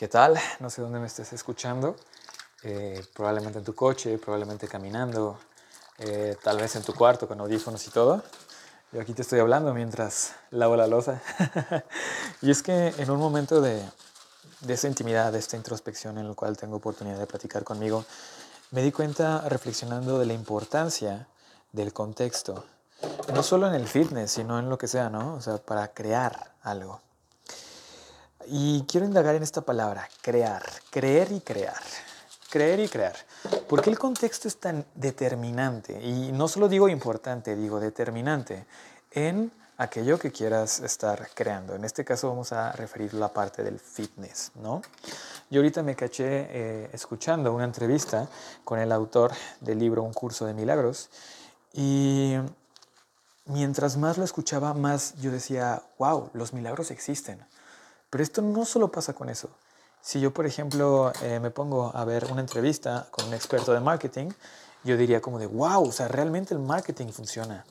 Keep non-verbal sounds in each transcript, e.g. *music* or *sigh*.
¿Qué tal? No sé dónde me estés escuchando. Eh, probablemente en tu coche, probablemente caminando, eh, tal vez en tu cuarto con audífonos y todo. Yo aquí te estoy hablando mientras lavo la losa. *laughs* y es que en un momento de, de esa intimidad, de esta introspección en el cual tengo oportunidad de platicar conmigo, me di cuenta reflexionando de la importancia del contexto. No solo en el fitness, sino en lo que sea, ¿no? O sea, para crear algo. Y quiero indagar en esta palabra, crear, creer y crear, creer y crear. ¿Por qué el contexto es tan determinante? Y no solo digo importante, digo determinante en aquello que quieras estar creando. En este caso vamos a referir la parte del fitness, ¿no? Yo ahorita me caché eh, escuchando una entrevista con el autor del libro Un curso de milagros y mientras más lo escuchaba, más yo decía, wow, los milagros existen. Pero esto no solo pasa con eso. Si yo, por ejemplo, eh, me pongo a ver una entrevista con un experto de marketing, yo diría como de, wow, o sea, realmente el marketing funciona.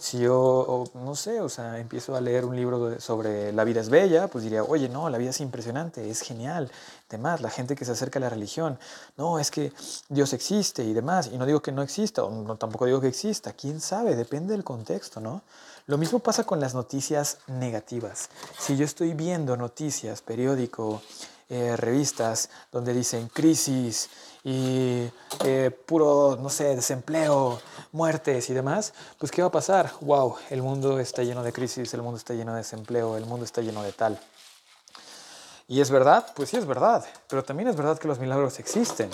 Si yo, no sé, o sea, empiezo a leer un libro sobre la vida es bella, pues diría, oye, no, la vida es impresionante, es genial, demás, la gente que se acerca a la religión, no, es que Dios existe y demás, y no digo que no exista, o tampoco digo que exista, quién sabe, depende del contexto, ¿no? Lo mismo pasa con las noticias negativas. Si yo estoy viendo noticias, periódico, eh, revistas donde dicen crisis y eh, puro, no sé, desempleo, muertes y demás, pues ¿qué va a pasar? Wow, el mundo está lleno de crisis, el mundo está lleno de desempleo, el mundo está lleno de tal. ¿Y es verdad? Pues sí es verdad, pero también es verdad que los milagros existen.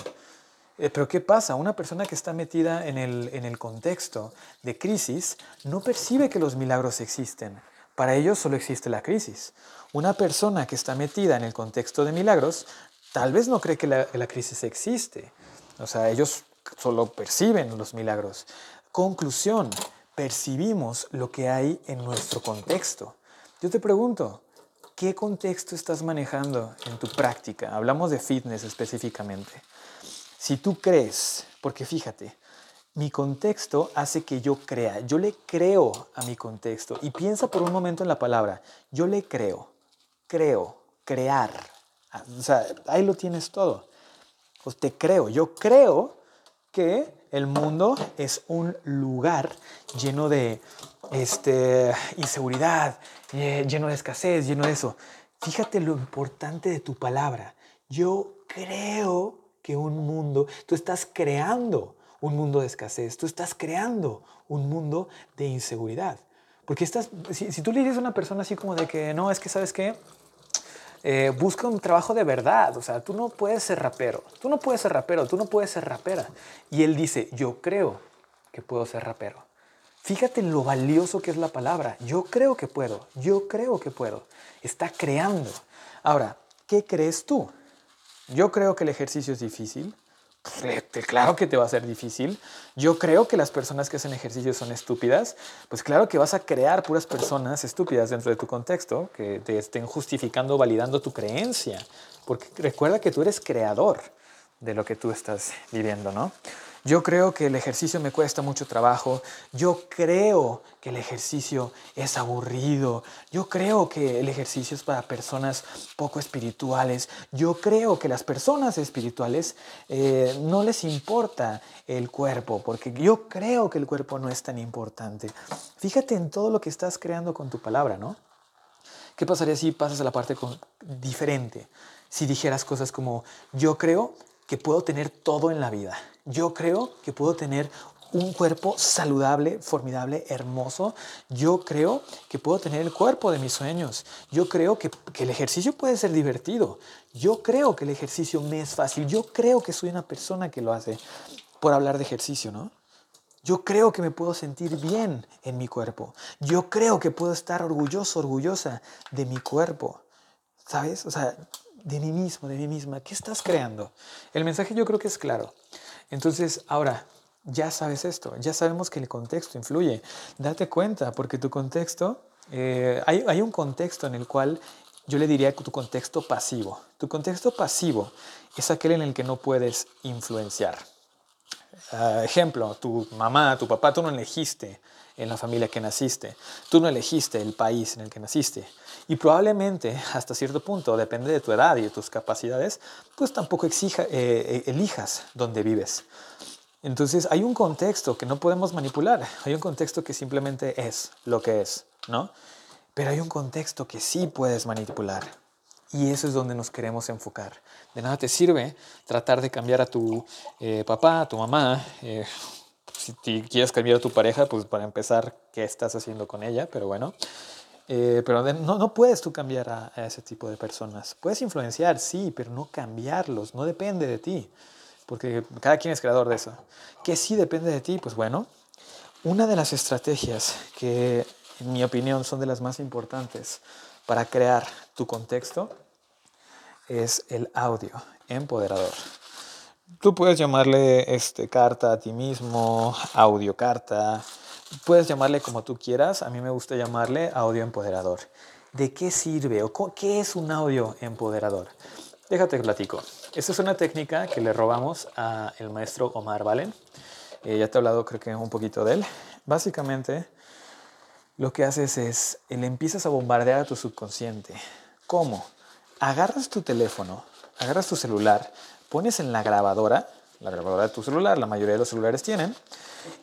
Eh, pero ¿qué pasa? Una persona que está metida en el, en el contexto de crisis no percibe que los milagros existen. Para ellos solo existe la crisis. Una persona que está metida en el contexto de milagros tal vez no cree que la, la crisis existe. O sea, ellos solo perciben los milagros. Conclusión, percibimos lo que hay en nuestro contexto. Yo te pregunto, ¿qué contexto estás manejando en tu práctica? Hablamos de fitness específicamente. Si tú crees, porque fíjate, mi contexto hace que yo crea, yo le creo a mi contexto. Y piensa por un momento en la palabra, yo le creo, creo, crear. Ah, o sea, ahí lo tienes todo. Pues te creo, yo creo que el mundo es un lugar lleno de este, inseguridad, eh, lleno de escasez, lleno de eso. Fíjate lo importante de tu palabra. Yo creo que un mundo, tú estás creando un mundo de escasez, tú estás creando un mundo de inseguridad. Porque estás, si, tú le dices a una persona así como de que no, es que sabes qué, eh, busca un trabajo de verdad, o sea, tú no puedes ser rapero, tú no puedes ser rapero, tú no puedes ser rapera. Y él dice, yo creo que puedo ser rapero. Fíjate lo valioso que es la palabra. Yo creo que puedo, yo creo que puedo. Está creando. Ahora, ¿qué crees tú? Yo creo que el ejercicio es difícil. Claro que te va a ser difícil. Yo creo que las personas que hacen ejercicio son estúpidas. Pues claro que vas a crear puras personas estúpidas dentro de tu contexto que te estén justificando, validando tu creencia. Porque recuerda que tú eres creador de lo que tú estás viviendo, ¿no? Yo creo que el ejercicio me cuesta mucho trabajo. Yo creo que el ejercicio es aburrido. Yo creo que el ejercicio es para personas poco espirituales. Yo creo que las personas espirituales eh, no les importa el cuerpo, porque yo creo que el cuerpo no es tan importante. Fíjate en todo lo que estás creando con tu palabra, ¿no? ¿Qué pasaría si pasas a la parte diferente? Si dijeras cosas como, yo creo que puedo tener todo en la vida yo creo que puedo tener un cuerpo saludable, formidable, hermoso. Yo creo que puedo tener el cuerpo de mis sueños. Yo creo que, el ejercicio puede ser divertido. Yo creo que el ejercicio me es fácil. Yo creo que soy una persona que lo hace por hablar de ejercicio, ¿no? Yo creo que me puedo sentir bien en mi cuerpo. Yo creo que puedo estar orgulloso, orgullosa de mi cuerpo. ¿Sabes? O sea, de mí mismo, de mí misma. ¿Qué estás creando? El mensaje yo creo que es claro. Entonces, ahora, ya sabes esto, ya sabemos que el contexto influye. Date cuenta, porque tu contexto, eh, hay, un contexto en el cual yo le diría tu contexto pasivo. Tu contexto pasivo es aquel en el que no puedes influenciar. Ah, ejemplo, tu mamá, tu papá, tú no elegiste en la familia que naciste. Tú no elegiste el país en el que naciste. Y probablemente, hasta cierto punto, depende de tu edad y de tus capacidades, pues tampoco exija, eh, elijas dónde vives. Entonces hay un contexto que no podemos manipular, hay un contexto que simplemente es lo que es, ¿no? Pero hay un contexto que sí puedes manipular. Y eso es donde nos queremos enfocar. De nada te sirve tratar de cambiar a tu eh, papá, a tu mamá. Eh, si quieres cambiar a tu pareja, pues para empezar, ¿qué estás haciendo con ella? Pero bueno. Eh, pero no, no, puedes tú cambiar a, a, ese tipo de personas. Puedes influenciar, sí, pero no cambiarlos. No depende de ti. Porque cada quien es creador de eso. ¿Qué sí depende de ti? Pues bueno, una de las estrategias que en mi opinión son de las más importantes para crear tu contexto es el audio empoderador. Tú puedes llamarle este, carta a ti mismo, audio carta, puedes llamarle como tú quieras, a mí me gusta llamarle audio empoderador. ¿De qué sirve o qué es un audio empoderador? Déjate que platico. Esta es una técnica que le robamos al maestro Omar Valen. Eh, ya te he hablado creo que un poquito de él. Básicamente lo que haces es, le empiezas a bombardear a tu subconsciente. ¿Cómo? Agarras tu teléfono, agarras tu celular, pones en la grabadora, la grabadora de tu celular, la mayoría de los celulares tienen,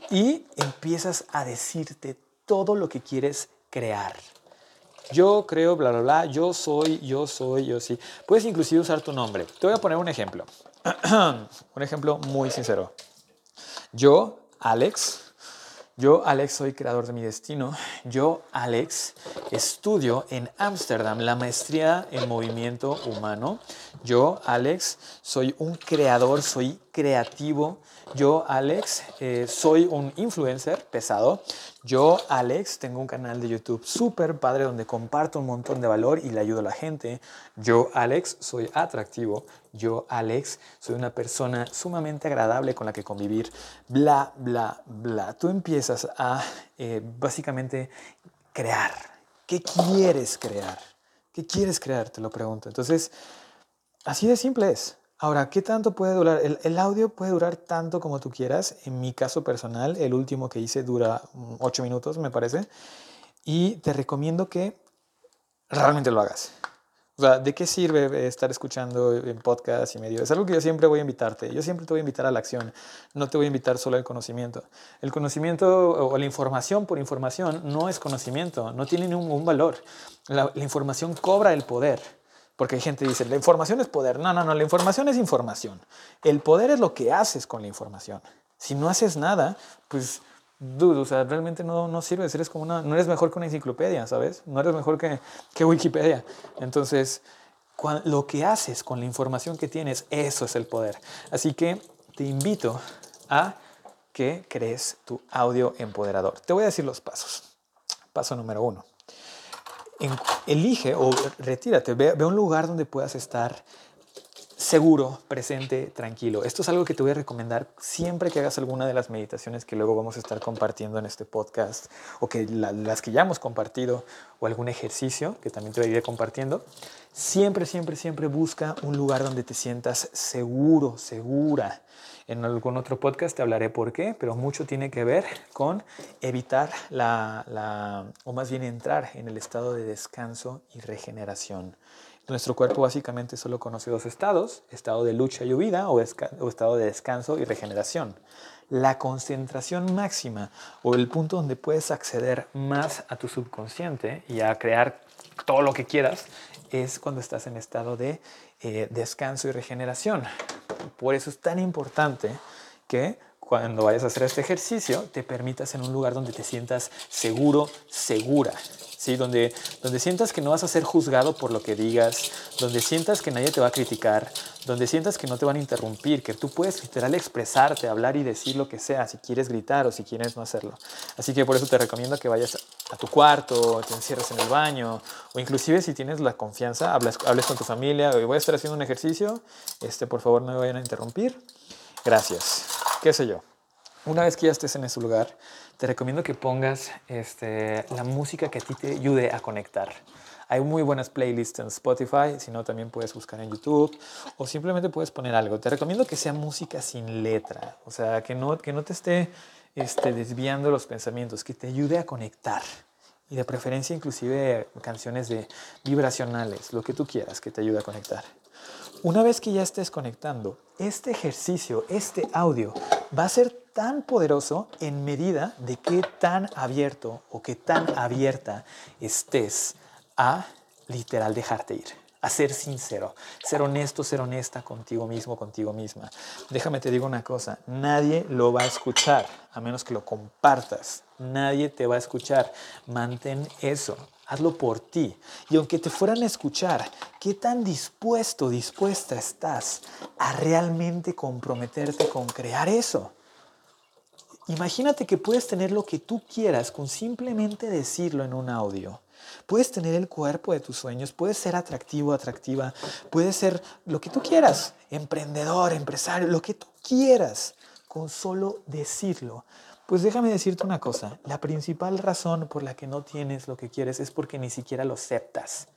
y empiezas a decirte todo lo que quieres crear. Yo creo, bla, bla, bla, yo soy, yo soy, yo sí. Puedes inclusive usar tu nombre. Te voy a poner un ejemplo. *clears throat* un ejemplo muy sincero. Yo, Alex, yo, Alex, soy creador de mi destino. Yo, Alex, estudio en Ámsterdam la maestría en movimiento humano. Yo, Alex, soy un creador, soy creativo. Yo, Alex, eh, soy un influencer pesado. Yo, Alex, tengo un canal de YouTube súper padre donde comparto un montón de valor y le ayudo a la gente. Yo, Alex, soy atractivo. Yo, Alex, soy una persona sumamente agradable con la que convivir. Bla, bla, bla. Tú empiezas a eh, básicamente crear. ¿Qué quieres crear? ¿Qué quieres crear? Te lo pregunto. Entonces, así de simple es. Ahora, ¿qué tanto puede durar? El, audio puede durar tanto como tú quieras. En mi caso personal, el último que hice dura 8 minutos, me parece. Y te recomiendo que realmente lo hagas. O sea, ¿de qué sirve estar escuchando en podcast y medio? Es algo que yo siempre voy a invitarte. Yo siempre te voy a invitar a la acción. No te voy a invitar solo al conocimiento. El conocimiento o la información por información no es conocimiento, no tiene ningún valor. la información cobra el poder. Porque hay gente que dice, la información es poder. No, no, no, la información es información. El poder es lo que haces con la información. Si no haces nada, pues, dude, o sea, realmente no, no sirves. Eres como una, no eres mejor que una enciclopedia, ¿sabes? No eres mejor que, que Wikipedia. Entonces, lo que haces con la información que tienes, eso es el poder. Así que te invito a que crees tu audio empoderador. Te voy a decir los pasos. Paso número uno elige o retírate, ve, ve un lugar donde puedas estar seguro, presente, tranquilo. Esto es algo que te voy a recomendar siempre que hagas alguna de las meditaciones que luego vamos a estar compartiendo en este podcast o que las que ya hemos compartido o algún ejercicio que también te voy a ir compartiendo. Siempre, siempre, siempre busca un lugar donde te sientas seguro, segura. En algún otro podcast te hablaré por qué, pero mucho tiene que ver con evitar la, o más bien entrar en el estado de descanso y regeneración. Nuestro cuerpo básicamente solo conoce dos estados, estado de lucha y huida o, estado de descanso y regeneración. La concentración máxima o el punto donde puedes acceder más a tu subconsciente y a crear todo lo que quieras es cuando estás en estado de eh, descanso y regeneración. Por eso es tan importante que cuando vayas a hacer este ejercicio te permitas en un lugar donde te sientas seguro, segura. ¿Sí? Donde, donde sientas que no vas a ser juzgado por lo que digas, donde sientas que nadie te va a criticar, donde sientas que no te van a interrumpir, que tú puedes literal expresarte, hablar y decir lo que sea, si quieres gritar o si quieres no hacerlo. Así que por eso te recomiendo que vayas a tu cuarto, te encierres en el baño, o inclusive si tienes la confianza, hables, hables con tu familia, voy a estar haciendo un ejercicio, este, por favor no me vayan a interrumpir. Gracias. ¿Qué sé yo? Una vez que ya estés en ese lugar, te recomiendo que pongas este, la música que a ti te ayude a conectar. Hay muy buenas playlists en Spotify, si no también puedes buscar en YouTube o simplemente puedes poner algo. Te recomiendo que sea música sin letra, o sea, que no, que no te esté este, desviando los pensamientos, que te ayude a conectar. Y de preferencia inclusive canciones de vibracionales, lo que tú quieras que te ayude a conectar. Una vez que ya estés conectando, este ejercicio, este audio, va a ser tan poderoso en medida de qué tan abierto o qué tan abierta estés a literal dejarte ir, a ser sincero, ser honesto, ser honesta contigo mismo, contigo misma. Déjame te digo una cosa, nadie lo va a escuchar a menos que lo compartas. Nadie te va a escuchar. Mantén eso. Hazlo por ti. Y aunque te fueran a escuchar, ¿qué tan dispuesto, dispuesta estás a realmente comprometerte con crear eso? Imagínate que puedes tener lo que tú quieras con simplemente decirlo en un audio. Puedes tener el cuerpo de tus sueños, puedes ser atractivo, atractiva, puedes ser lo que tú quieras, emprendedor, empresario, lo que tú quieras, con solo decirlo. Pues déjame decirte una cosa, la principal razón por la que no tienes lo que quieres es porque ni siquiera lo aceptas.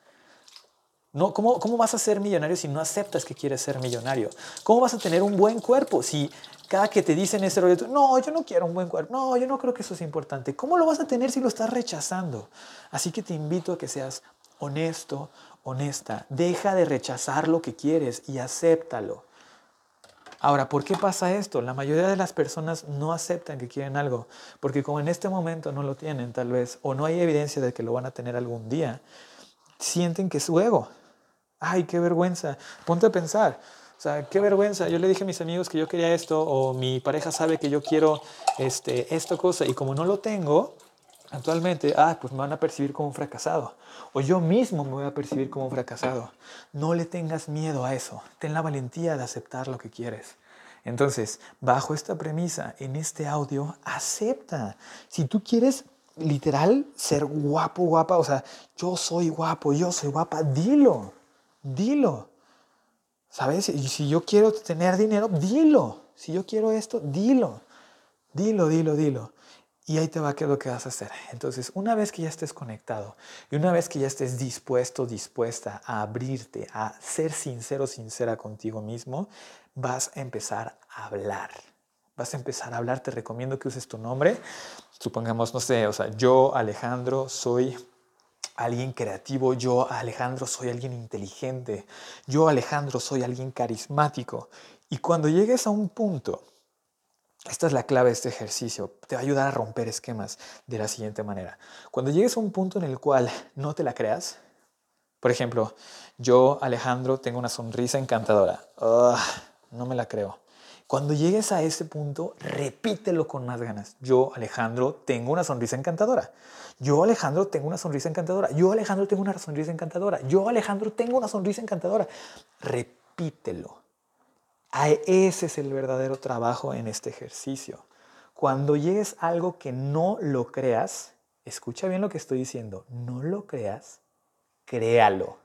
No, ¿cómo, ¿Cómo vas a ser millonario si no aceptas que quieres ser millonario? ¿Cómo vas a tener un buen cuerpo si cada que te dicen ese rollo, no, yo no quiero un buen cuerpo, no, yo no creo que eso sea importante? ¿Cómo lo vas a tener si lo estás rechazando? Así que te invito a que seas honesto, honesta. Deja de rechazar lo que quieres y acéptalo. Ahora, ¿por qué pasa esto? La mayoría de las personas no aceptan que quieren algo, porque como en este momento no lo tienen tal vez, o no hay evidencia de que lo van a tener algún día, sienten que es su ego. Ay, qué vergüenza. Ponte a pensar. O sea, qué vergüenza. Yo le dije a mis amigos que yo quería esto, o mi pareja sabe que yo quiero este, esta cosa, y como no lo tengo, actualmente, ah, pues me van a percibir como un fracasado. O yo mismo me voy a percibir como un fracasado. No le tengas miedo a eso. Ten la valentía de aceptar lo que quieres. Entonces, bajo esta premisa, en este audio, acepta. Si tú quieres literal ser guapo, guapa, o sea, yo soy guapo, yo soy guapa, dilo, dilo. ¿Sabes? Y si yo quiero tener dinero, dilo. Si yo quiero esto, dilo. Dilo, dilo, dilo. Y ahí te va a quedar lo que vas a hacer. Entonces, una vez que ya estés conectado y una vez que ya estés dispuesto, dispuesta a abrirte, a ser sincero, sincera contigo mismo, vas a empezar a hablar. Vas a empezar a hablar. Te recomiendo que uses tu nombre. Supongamos, no sé, o sea, yo, Alejandro, soy alguien creativo. Yo, Alejandro, soy alguien inteligente. Yo, Alejandro, soy alguien carismático. Y cuando llegues a un punto esta es la clave de este ejercicio. Te va a ayudar a romper esquemas de la siguiente manera. Cuando llegues a un punto en el cual no te la creas, por ejemplo, yo, Alejandro, tengo una sonrisa encantadora. no me la creo. Cuando llegues a ese punto, repítelo con más ganas. Yo, Alejandro, tengo una sonrisa encantadora. Yo, Alejandro, tengo una sonrisa encantadora. Yo, Alejandro, tengo una sonrisa encantadora. Yo, Alejandro, tengo una sonrisa encantadora. Repítelo. Ese es el verdadero trabajo en este ejercicio. Cuando llegues a algo que no lo creas, escucha bien lo que estoy diciendo, no lo creas, créalo,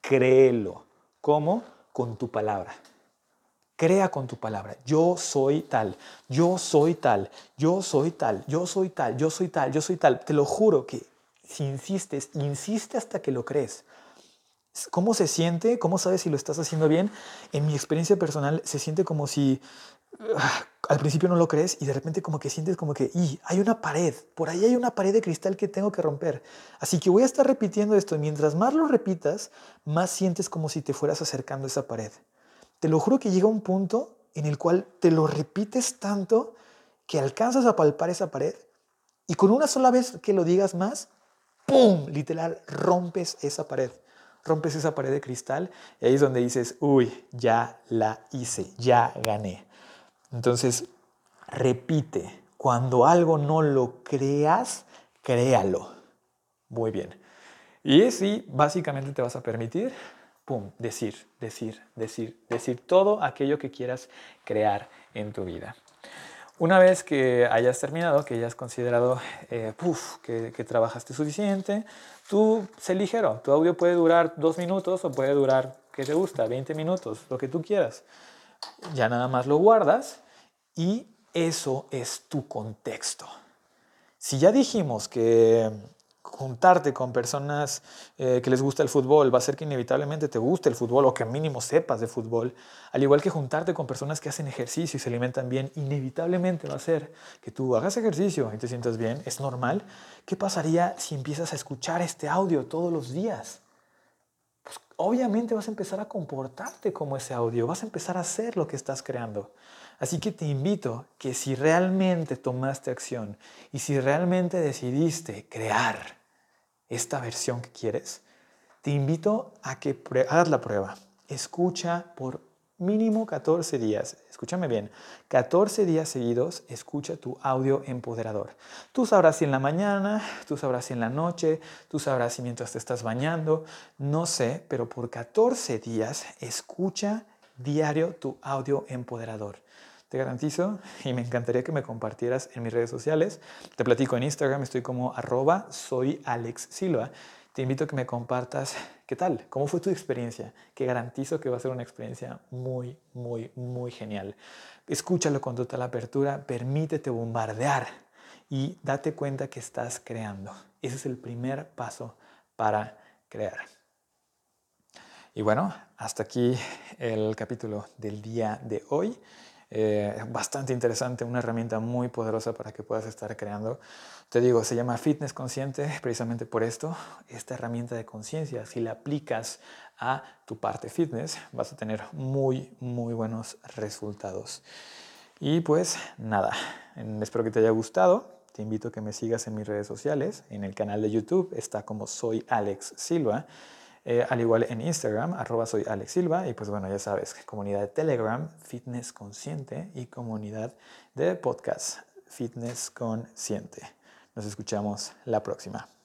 créelo. ¿Cómo? Con tu palabra. Crea con tu palabra. Yo soy tal, yo soy tal, yo soy tal, yo soy tal, yo soy tal, yo soy tal. Te lo juro que si insistes, insiste hasta que lo crees. ¿Cómo se siente? ¿Cómo sabes si lo estás haciendo bien? En mi experiencia personal se siente como si ah, al principio no lo crees y de repente como que sientes como que, y hay una pared, por ahí hay una pared de cristal que tengo que romper. Así que voy a estar repitiendo esto mientras más lo repitas, más sientes como si te fueras acercando a esa pared. Te lo juro que llega un punto en el cual te lo repites tanto que alcanzas a palpar esa pared y con una sola vez que lo digas más, ¡pum! Literal, rompes esa pared rompes esa pared de cristal y ahí es donde dices, uy, ya la hice, ya gané. Entonces, repite, cuando algo no lo creas, créalo. Muy bien. Y así básicamente te vas a permitir, pum, decir, decir, decir, decir todo aquello que quieras crear en tu vida. Una vez que hayas terminado, que hayas considerado eh, que, que, trabajaste suficiente, tú sé ligero. Tu audio puede durar dos minutos o puede durar, ¿qué te gusta? 20 minutos, lo que tú quieras. Ya nada más lo guardas y eso es tu contexto. Si ya dijimos que juntarte con personas eh, que les gusta el fútbol va a hacer que inevitablemente te guste el fútbol o que mínimo sepas de fútbol, al igual que juntarte con personas que hacen ejercicio y se alimentan bien, inevitablemente va a hacer que tú hagas ejercicio y te sientas bien, es normal. ¿Qué pasaría si empiezas a escuchar este audio todos los días? Pues obviamente vas a empezar a comportarte como ese audio, vas a empezar a hacer lo que estás creando. Así que te invito que si realmente tomaste acción y si realmente decidiste crear esta versión que quieres, te invito a que hagas la prueba. Escucha por mínimo 14 días. Escúchame bien, 14 días seguidos escucha tu audio empoderador. Tú sabrás si en la mañana, tú sabrás si en la noche, tú sabrás si mientras te estás bañando, no sé, pero por 14 días escucha diario tu audio empoderador. Te garantizo y me encantaría que me compartieras en mis redes sociales. Te platico en Instagram, estoy como arroba soy Alex Silva. Te invito a que me compartas qué tal, cómo fue tu experiencia, que garantizo que va a ser una experiencia muy, muy, muy genial. Escúchalo con total apertura, permítete bombardear y date cuenta que estás creando. Ese es el primer paso para crear. Y bueno, hasta aquí el capítulo del día de hoy. Eh, bastante interesante, una herramienta muy poderosa para que puedas estar creando. Te digo, se llama Fitness Consciente precisamente por esto. Esta herramienta de conciencia, si la aplicas a tu parte fitness, vas a tener muy, muy buenos resultados. Y pues nada, espero que te haya gustado. Te invito a que me sigas en mis redes sociales. En el canal de YouTube está como soy Alex Silva. Eh, al igual en Instagram, arroba soy Alex Silva. Y pues bueno, ya sabes, comunidad de Telegram, Fitness Consciente y comunidad de podcast, Fitness Consciente. Nos escuchamos la próxima.